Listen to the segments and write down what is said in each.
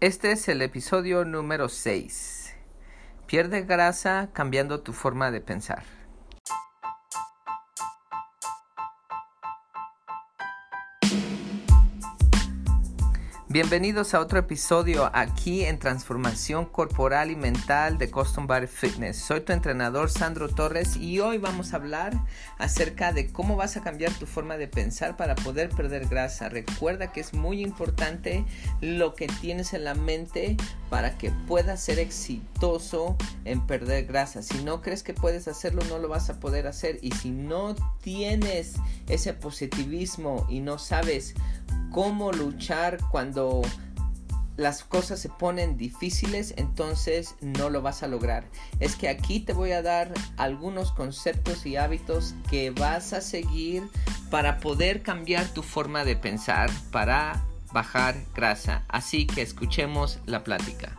Este es el episodio número 6. Pierde grasa cambiando tu forma de pensar. Bienvenidos a otro episodio aquí en Transformación Corporal y Mental de Custom Body Fitness. Soy tu entrenador Sandro Torres y hoy vamos a hablar acerca de cómo vas a cambiar tu forma de pensar para poder perder grasa. Recuerda que es muy importante lo que tienes en la mente para que puedas ser exitoso en perder grasa. Si no crees que puedes hacerlo, no lo vas a poder hacer. Y si no tienes ese positivismo y no sabes cómo luchar cuando las cosas se ponen difíciles, entonces no lo vas a lograr. Es que aquí te voy a dar algunos conceptos y hábitos que vas a seguir para poder cambiar tu forma de pensar, para bajar grasa. Así que escuchemos la plática.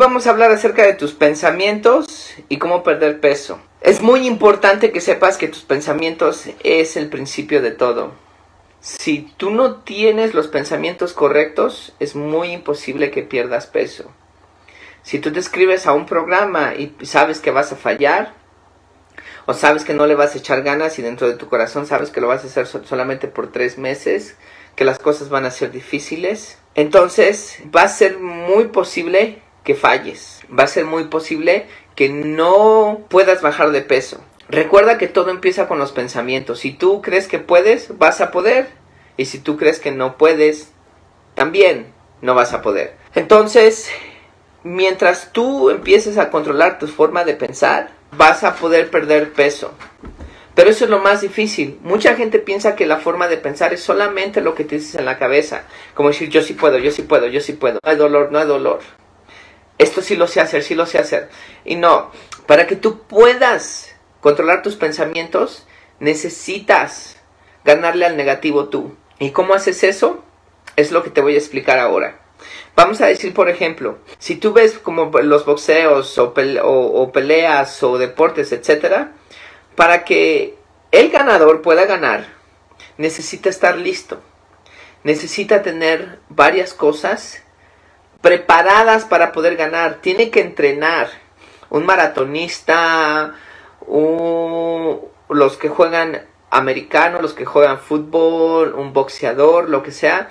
Vamos a hablar acerca de tus pensamientos y cómo perder peso. Es muy importante que sepas que tus pensamientos es el principio de todo. Si tú no tienes los pensamientos correctos, es muy imposible que pierdas peso. Si tú te escribes a un programa y sabes que vas a fallar, o sabes que no le vas a echar ganas y dentro de tu corazón sabes que lo vas a hacer solamente por tres meses, que las cosas van a ser difíciles, entonces va a ser muy posible que falles. Va a ser muy posible que no puedas bajar de peso. Recuerda que todo empieza con los pensamientos. Si tú crees que puedes, vas a poder. Y si tú crees que no puedes, también no vas a poder. Entonces, mientras tú empieces a controlar tu forma de pensar, vas a poder perder peso. Pero eso es lo más difícil. Mucha gente piensa que la forma de pensar es solamente lo que te dices en la cabeza. Como decir, yo sí puedo, yo sí puedo, yo sí puedo. No hay dolor, no hay dolor esto sí lo sé hacer, sí lo sé hacer. Y no, para que tú puedas controlar tus pensamientos, necesitas ganarle al negativo tú. ¿Y cómo haces eso? Es lo que te voy a explicar ahora. Vamos a decir, por ejemplo, si tú ves como los boxeos o, peleas o deportes, etcétera, para que el ganador pueda ganar, necesita estar listo. Necesita tener varias cosas preparadas para poder ganar. Tiene que entrenar. Un maratonista, los que juegan americano, los que juegan fútbol, un boxeador, lo que sea,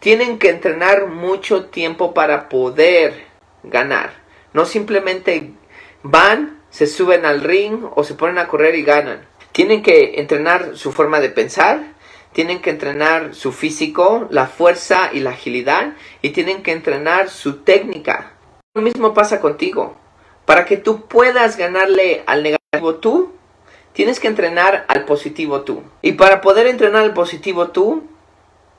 tienen que entrenar mucho tiempo para poder ganar. No simplemente van, se suben al ring o se ponen a correr y ganan. Tienen que entrenar su forma de pensar, tienen que entrenar su físico, la fuerza y la agilidad y tienen que entrenar su técnica. Lo mismo pasa contigo. Para que tú puedas ganarle al negativo tú, tienes que entrenar al positivo tú. Y para poder entrenar al positivo tú,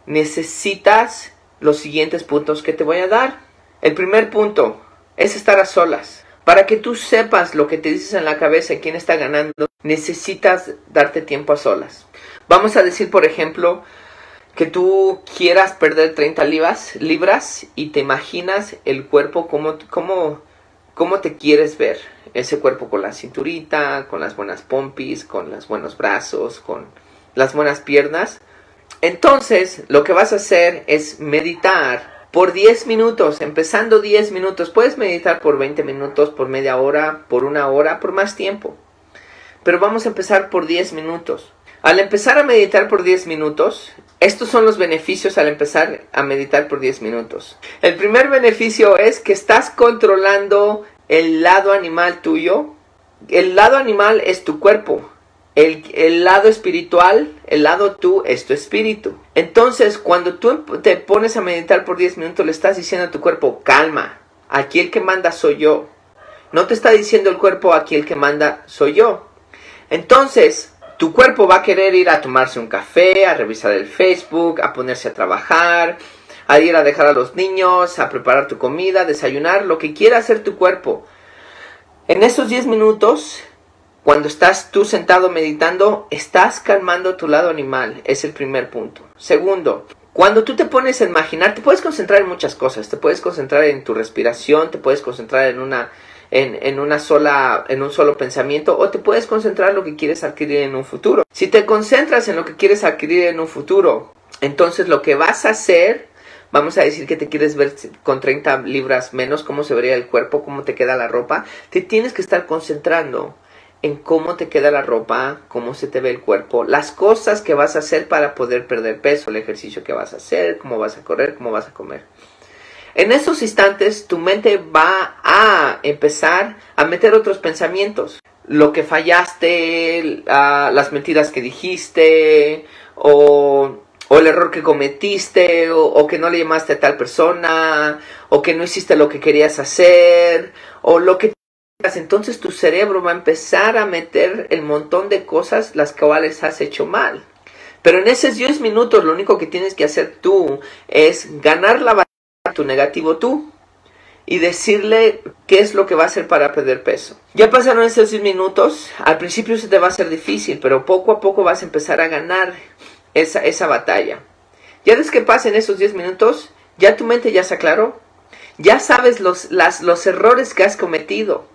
necesitas los siguientes puntos que te voy a dar. El primer punto es estar a solas. Para que tú sepas lo que te dices en la cabeza y quién está ganando, necesitas darte tiempo a solas. Vamos a decir, por ejemplo, que tú quieras perder 30 libras, y te imaginas el cuerpo como, como te quieres ver. Ese cuerpo con la cinturita, con las buenas pompis, con los buenos brazos, con las buenas piernas. Entonces, lo que vas a hacer es meditar por 10 minutos, empezando 10 minutos. Puedes meditar por 20 minutos, por media hora, por una hora, por más tiempo. Pero vamos a empezar por 10 minutos. Al empezar a meditar por 10 minutos, estos son los beneficios al empezar a meditar por 10 minutos. El primer beneficio es que estás controlando el lado animal tuyo. El lado animal es tu cuerpo. El, el, lado espiritual, el lado tú, es tu espíritu. Entonces, cuando tú te pones a meditar por 10 minutos, le estás diciendo a tu cuerpo, calma, aquí el que manda soy yo. No te está diciendo el cuerpo, aquí el que manda soy yo. Entonces, tu cuerpo va a querer ir a tomarse un café, a revisar el Facebook, a ponerse a trabajar, a ir a dejar a los niños, a preparar tu comida, desayunar, lo que quiera hacer tu cuerpo. En esos 10 minutos, cuando estás tú sentado meditando, estás calmando tu lado animal. Es el primer punto. Segundo, cuando tú te pones a imaginar, te puedes concentrar en muchas cosas. Te puedes concentrar en tu respiración, te puedes concentrar en una en, una sola, en un solo pensamiento o te puedes concentrar en lo que quieres adquirir en un futuro. Si te concentras en lo que quieres adquirir en un futuro, entonces lo que vas a hacer, vamos a decir que te quieres ver con 30 libras menos, cómo se vería el cuerpo, cómo te queda la ropa, te tienes que estar concentrando en cómo te queda la ropa, cómo se te ve el cuerpo, las cosas que vas a hacer para poder perder peso, el ejercicio que vas a hacer, cómo vas a correr, cómo vas a comer. En esos instantes tu mente va a empezar a meter otros pensamientos. Lo que fallaste, las mentiras que dijiste, o, el error que cometiste, o, que no le llamaste a tal persona, o que no hiciste lo que querías hacer, o lo que entonces tu cerebro va a empezar a meter el montón de cosas las cuales has hecho mal. Pero en esos 10 minutos lo único que tienes que hacer tú es ganar la batalla tu negativo tú y decirle qué es lo que va a hacer para perder peso. Ya pasaron esos 10 minutos, al principio se te va a ser difícil, pero poco a poco vas a empezar a ganar esa, esa batalla. Ya desde que pasen esos 10 minutos, ya tu mente ya se aclaró, ya sabes los, los errores que has cometido.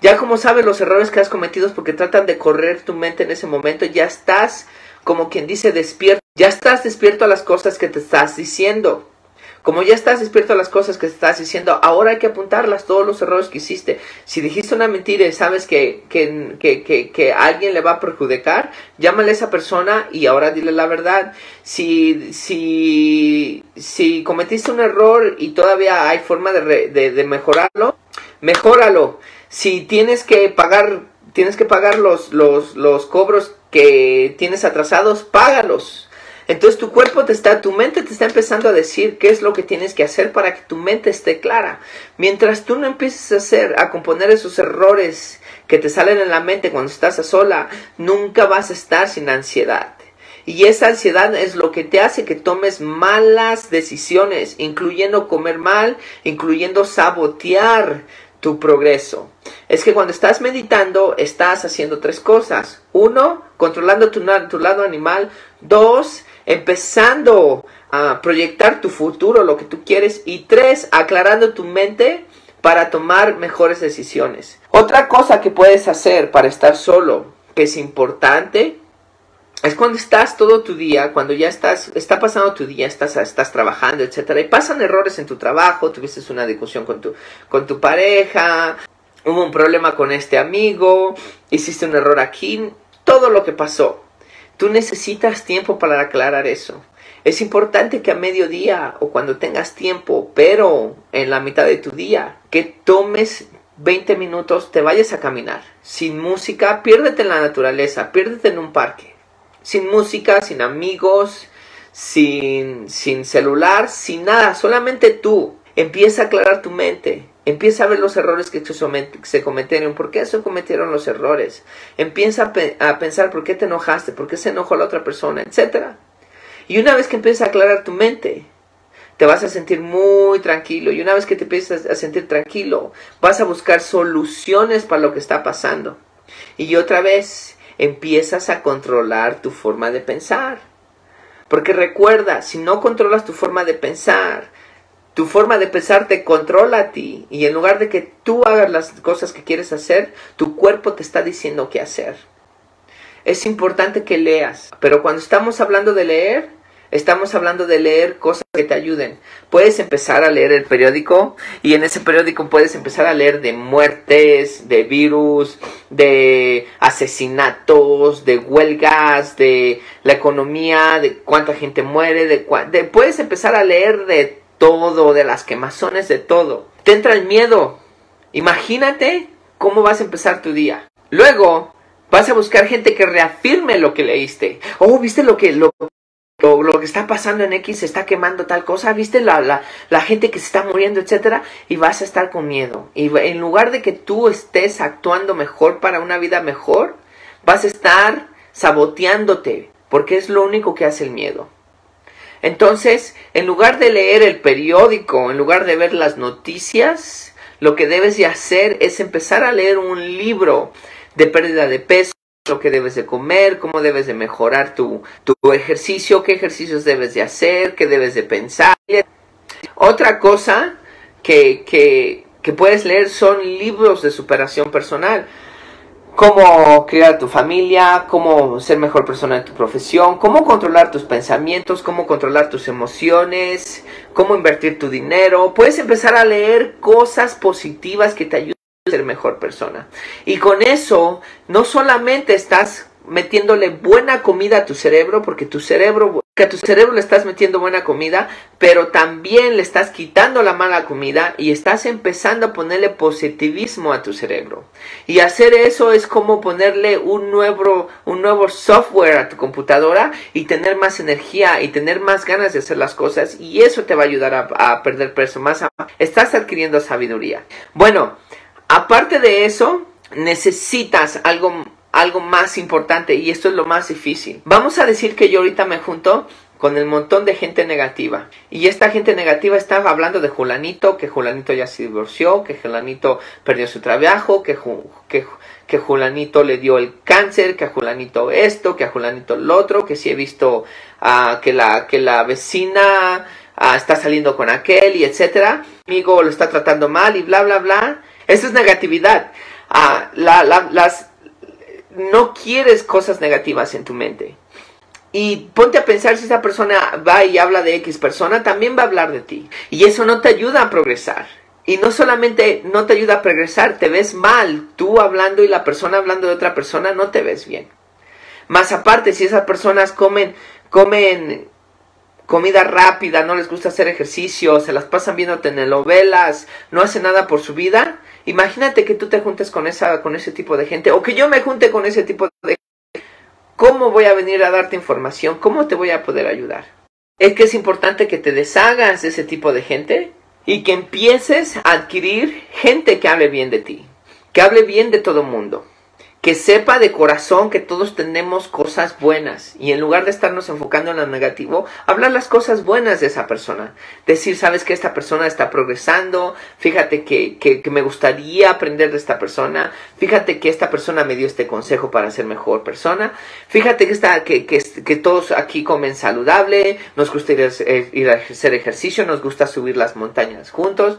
Ya como sabes los errores que has cometido porque tratan de correr tu mente en ese momento, ya estás, como quien dice, despierto. Ya estás despierto a las cosas que te estás diciendo. Como ya estás despierto a las cosas que estás diciendo, ahora hay que apuntarlas, todos los errores que hiciste. Si dijiste una mentira y sabes que, que, que, que, alguien le va a perjudicar, llámale a esa persona y ahora dile la verdad. Si, si, si cometiste un error y todavía hay forma de, de, de mejorarlo, mejóralo. Si tienes que pagar, tienes que pagar los, los, los cobros que tienes atrasados, págalos entonces tu cuerpo te está, tu mente te está empezando a decir qué es lo que tienes que hacer para que tu mente esté clara. Mientras tú no empieces a hacer, a componer esos errores que te salen en la mente cuando estás a sola, nunca vas a estar sin ansiedad. Y esa ansiedad es lo que te hace que tomes malas decisiones, incluyendo comer mal, incluyendo sabotear tu progreso. Es que cuando estás meditando estás haciendo tres cosas. Uno, controlando tu, tu lado animal. Dos, empezando a proyectar tu futuro, lo que tú quieres. Y tres, aclarando tu mente para tomar mejores decisiones. Otra cosa que puedes hacer para estar solo, que es importante, es cuando estás todo tu día, cuando ya estás, está pasando tu día, estás, estás trabajando, etcétera, y pasan errores en tu trabajo, tuviste una discusión con tu, con tu pareja, hubo un problema con este amigo, hiciste un error aquí, todo lo que pasó. Tú necesitas tiempo para aclarar eso. Es importante que a mediodía o cuando tengas tiempo, pero en la mitad de tu día, que tomes 20 minutos, te vayas a caminar. Sin música, piérdete en la naturaleza, piérdete en un parque. Sin música, sin amigos, sin, sin celular, sin nada, solamente tú. Empieza a aclarar tu mente. Empieza a ver los errores que se cometieron, por qué se cometieron los errores. Empieza a, pensar por qué te enojaste, por qué se enojó la otra persona, etc. Y una vez que empiezas a aclarar tu mente, te vas a sentir muy tranquilo. Y una vez que te empiezas a sentir tranquilo, vas a buscar soluciones para lo que está pasando. Y otra vez empiezas a controlar tu forma de pensar. Porque recuerda, si no controlas tu forma de pensar, tu forma de pensar te controla a ti y en lugar de que tú hagas las cosas que quieres hacer, tu cuerpo te está diciendo qué hacer. Es importante que leas, pero cuando estamos hablando de leer, Estamos hablando de leer cosas que te ayuden. Puedes empezar a leer el periódico y en ese periódico puedes empezar a leer de muertes, de virus, de asesinatos, de huelgas, de la economía, de cuánta gente muere, de, de puedes empezar a leer de todo, de las quemazones, de todo. Te entra el miedo. Imagínate cómo vas a empezar tu día. Luego vas a buscar gente que reafirme lo que leíste. Oh, ¿viste lo que lo lo, que está pasando en X se está quemando tal cosa, viste la, la, la, gente que se está muriendo, etcétera, y vas a estar con miedo. Y en lugar de que tú estés actuando mejor para una vida mejor, vas a estar saboteándote, porque es lo único que hace el miedo. Entonces, en lugar de leer el periódico, en lugar de ver las noticias, lo que debes de hacer es empezar a leer un libro de pérdida de peso lo que debes de comer, cómo debes de mejorar tu, tu ejercicio, qué ejercicios debes de hacer, qué debes de pensar. Otra cosa que, que, que puedes leer son libros de superación personal. Cómo crear tu familia, cómo ser mejor persona en tu profesión, cómo controlar tus pensamientos, cómo controlar tus emociones, cómo invertir tu dinero. Puedes empezar a leer cosas positivas que te ayuden ser mejor persona. Y con eso no solamente estás metiéndole buena comida a tu cerebro, porque tu cerebro, que a tu cerebro le estás metiendo buena comida, pero también le estás quitando la mala comida y estás empezando a ponerle positivismo a tu cerebro. Y hacer eso es como ponerle un nuevo, un nuevo software a tu computadora y tener más energía y tener más ganas de hacer las cosas y eso te va a ayudar a, perder peso más. Estás adquiriendo sabiduría. Bueno, Aparte de eso, necesitas algo, algo más importante y esto es lo más difícil. Vamos a decir que yo ahorita me junto con el montón de gente negativa. Y esta gente negativa está hablando de Julanito, que Julanito ya se divorció, que Julanito perdió su trabajo, que, que, Julanito le dio el cáncer, que a Julanito esto, que a Julanito lo otro, que si he visto uh, que, la, que la vecina uh, está saliendo con aquel y etcétera. Amigo lo está tratando mal y bla, bla, bla. Eso es negatividad. Ah, las, no quieres cosas negativas en tu mente. Y ponte a pensar si esa persona va y habla de X persona, también va a hablar de ti. Y eso no te ayuda a progresar. Y no solamente no te ayuda a progresar, te ves mal. Tú hablando y la persona hablando de otra persona, no te ves bien. Más aparte, si esas personas comen, comen comida rápida, no les gusta hacer ejercicio, se las pasan viendo telenovelas, no hacen nada por su vida, Imagínate que tú te juntes con, esa, con ese tipo de gente o que yo me junte con ese tipo de gente. ¿Cómo voy a venir a darte información? ¿Cómo te voy a poder ayudar? Es que es importante que te deshagas de ese tipo de gente y que empieces a adquirir gente que hable bien de ti, que hable bien de todo el mundo que sepa de corazón que todos tenemos cosas buenas y en lugar de estarnos enfocando en lo negativo, hablar las cosas buenas de esa persona. Decir, sabes que esta persona está progresando, fíjate que, que, me gustaría aprender de esta persona, fíjate que esta persona me dio este consejo para ser mejor persona, fíjate que, está, que, que, que todos aquí comen saludable, nos gusta ir a, ir a hacer ejercicio, nos gusta subir las montañas juntos,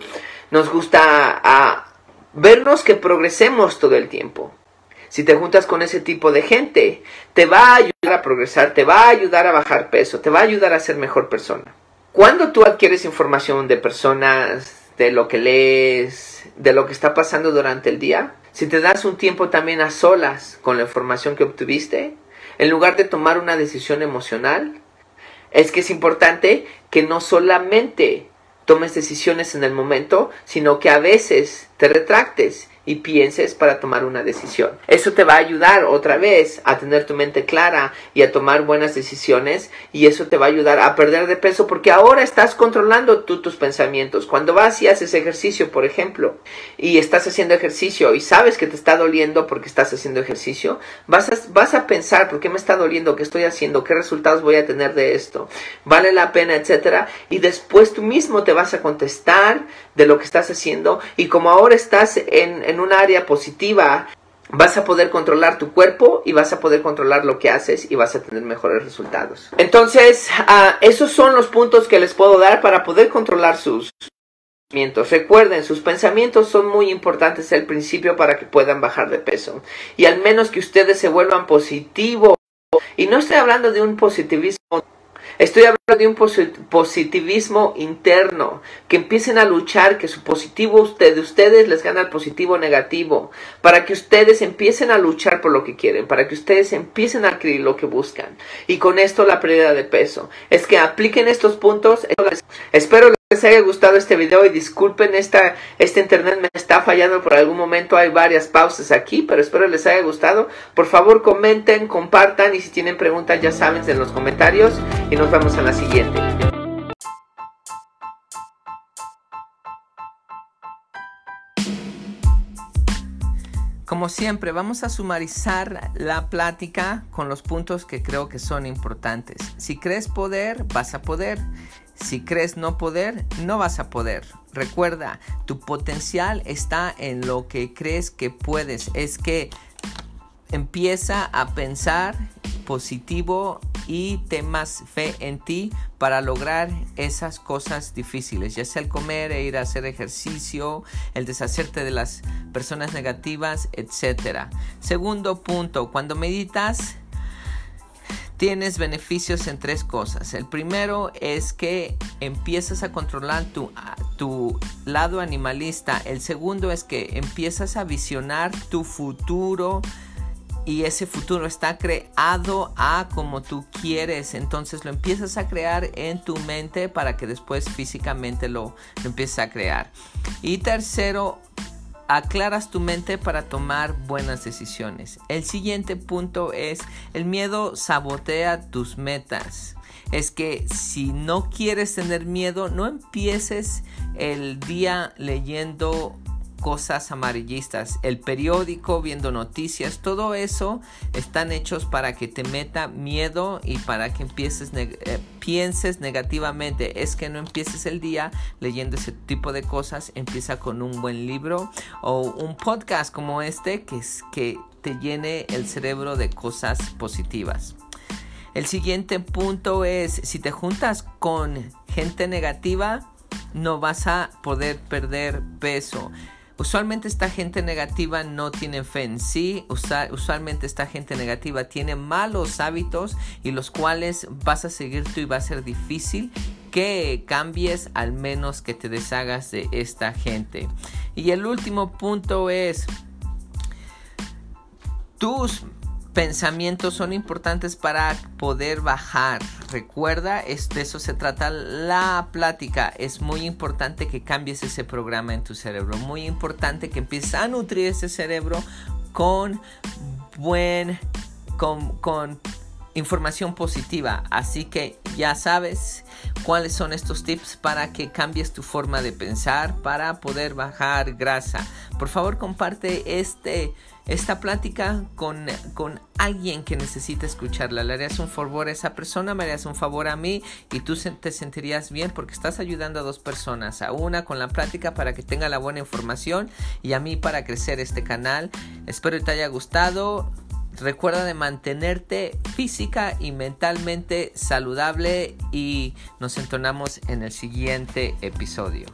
nos gusta a, ah, vernos que progresemos todo el tiempo si te juntas con ese tipo de gente, te va a ayudar a progresar, te va a ayudar a bajar peso, te va a ayudar a ser mejor persona. Cuando tú adquieres información de personas, de lo que lees, de lo que está pasando durante el día, si te das un tiempo también a solas con la información que obtuviste, en lugar de tomar una decisión emocional, es que es importante que no solamente tomes decisiones en el momento, sino que a veces te retractes y pienses para tomar una decisión. Eso te va a ayudar otra vez a tener tu mente clara y a tomar buenas decisiones y eso te va a ayudar a perder de peso porque ahora estás controlando tú tus pensamientos. Cuando vas y haces ejercicio, por ejemplo, y estás haciendo ejercicio y sabes que te está doliendo porque estás haciendo ejercicio, vas a, vas a pensar por qué me está doliendo, qué estoy haciendo, qué resultados voy a tener de esto, vale la pena, etcétera, y después tú mismo te vas a contestar de lo que estás haciendo y como ahora estás en, en un área positiva, vas a poder controlar tu cuerpo y vas a poder controlar lo que haces y vas a tener mejores resultados. Entonces, uh, esos son los puntos que les puedo dar para poder controlar sus pensamientos. Recuerden, sus pensamientos son muy importantes al principio para que puedan bajar de peso. Y al menos que ustedes se vuelvan positivos. Y no estoy hablando de un positivismo Estoy hablando de un positivismo interno, que empiecen a luchar, que su positivo usted, de ustedes les gana el positivo negativo, para que ustedes empiecen a luchar por lo que quieren, para que ustedes empiecen a adquirir lo que buscan. Y con esto la pérdida de peso. Es que apliquen estos puntos. Espero les haya gustado este video y disculpen esta, este internet me está fallando por algún momento, hay varias pausas aquí, pero espero les haya gustado. Por favor comenten, compartan y si tienen preguntas ya saben en los comentarios y nos vemos en la siguiente. Como siempre, vamos a sumarizar la plática con los puntos que creo que son importantes. Si crees poder, vas a poder. Si crees no poder, no vas a poder. Recuerda, tu potencial está en lo que crees que puedes. Es que empieza a pensar positivo y temas fe en ti para lograr esas cosas difíciles, ya sea el comer e ir a hacer ejercicio, el deshacerte de las personas negativas, etc. Segundo punto, cuando meditas, tienes beneficios en tres cosas. El primero es que empiezas a controlar tu, tu, lado animalista. El segundo es que empiezas a visionar tu futuro y ese futuro está creado a como tú quieres. Entonces lo empiezas a crear en tu mente para que después físicamente lo, empieces a crear. Y tercero, aclaras tu mente para tomar buenas decisiones. El siguiente punto es el miedo sabotea tus metas. Es que si no quieres tener miedo, no empieces el día leyendo cosas amarillistas, el periódico, viendo noticias, todo eso están hechos para que te meta miedo y para que empieces eh, pienses negativamente. Es que no empieces el día leyendo ese tipo de cosas, empieza con un buen libro o un podcast como este que, te llene el cerebro de cosas positivas. El siguiente punto es, si te juntas con gente negativa, no vas a poder perder peso. Usualmente esta gente negativa no tiene fe en sí, usualmente esta gente negativa tiene malos hábitos y los cuales vas a seguir tú y va a ser difícil que cambies al menos que te deshagas de esta gente. Y el último punto es tus pensamientos son importantes para poder bajar. Recuerda, de eso se trata la plática. Es muy importante que cambies ese programa en tu cerebro. Muy importante que empieces a nutrir ese cerebro con buen, con, con información positiva. Así que ya sabes cuáles son estos tips para que cambies tu forma de pensar para poder bajar grasa. Por favor, comparte este esta plática con, con, alguien que necesita escucharla. Le harías un favor a esa persona, me harías un favor a mí y tú te sentirías bien porque estás ayudando a dos personas. A una con la plática para que tenga la buena información y a mí para crecer este canal. Espero que te haya gustado. Recuerda de mantenerte física y mentalmente saludable y nos entonamos en el siguiente episodio.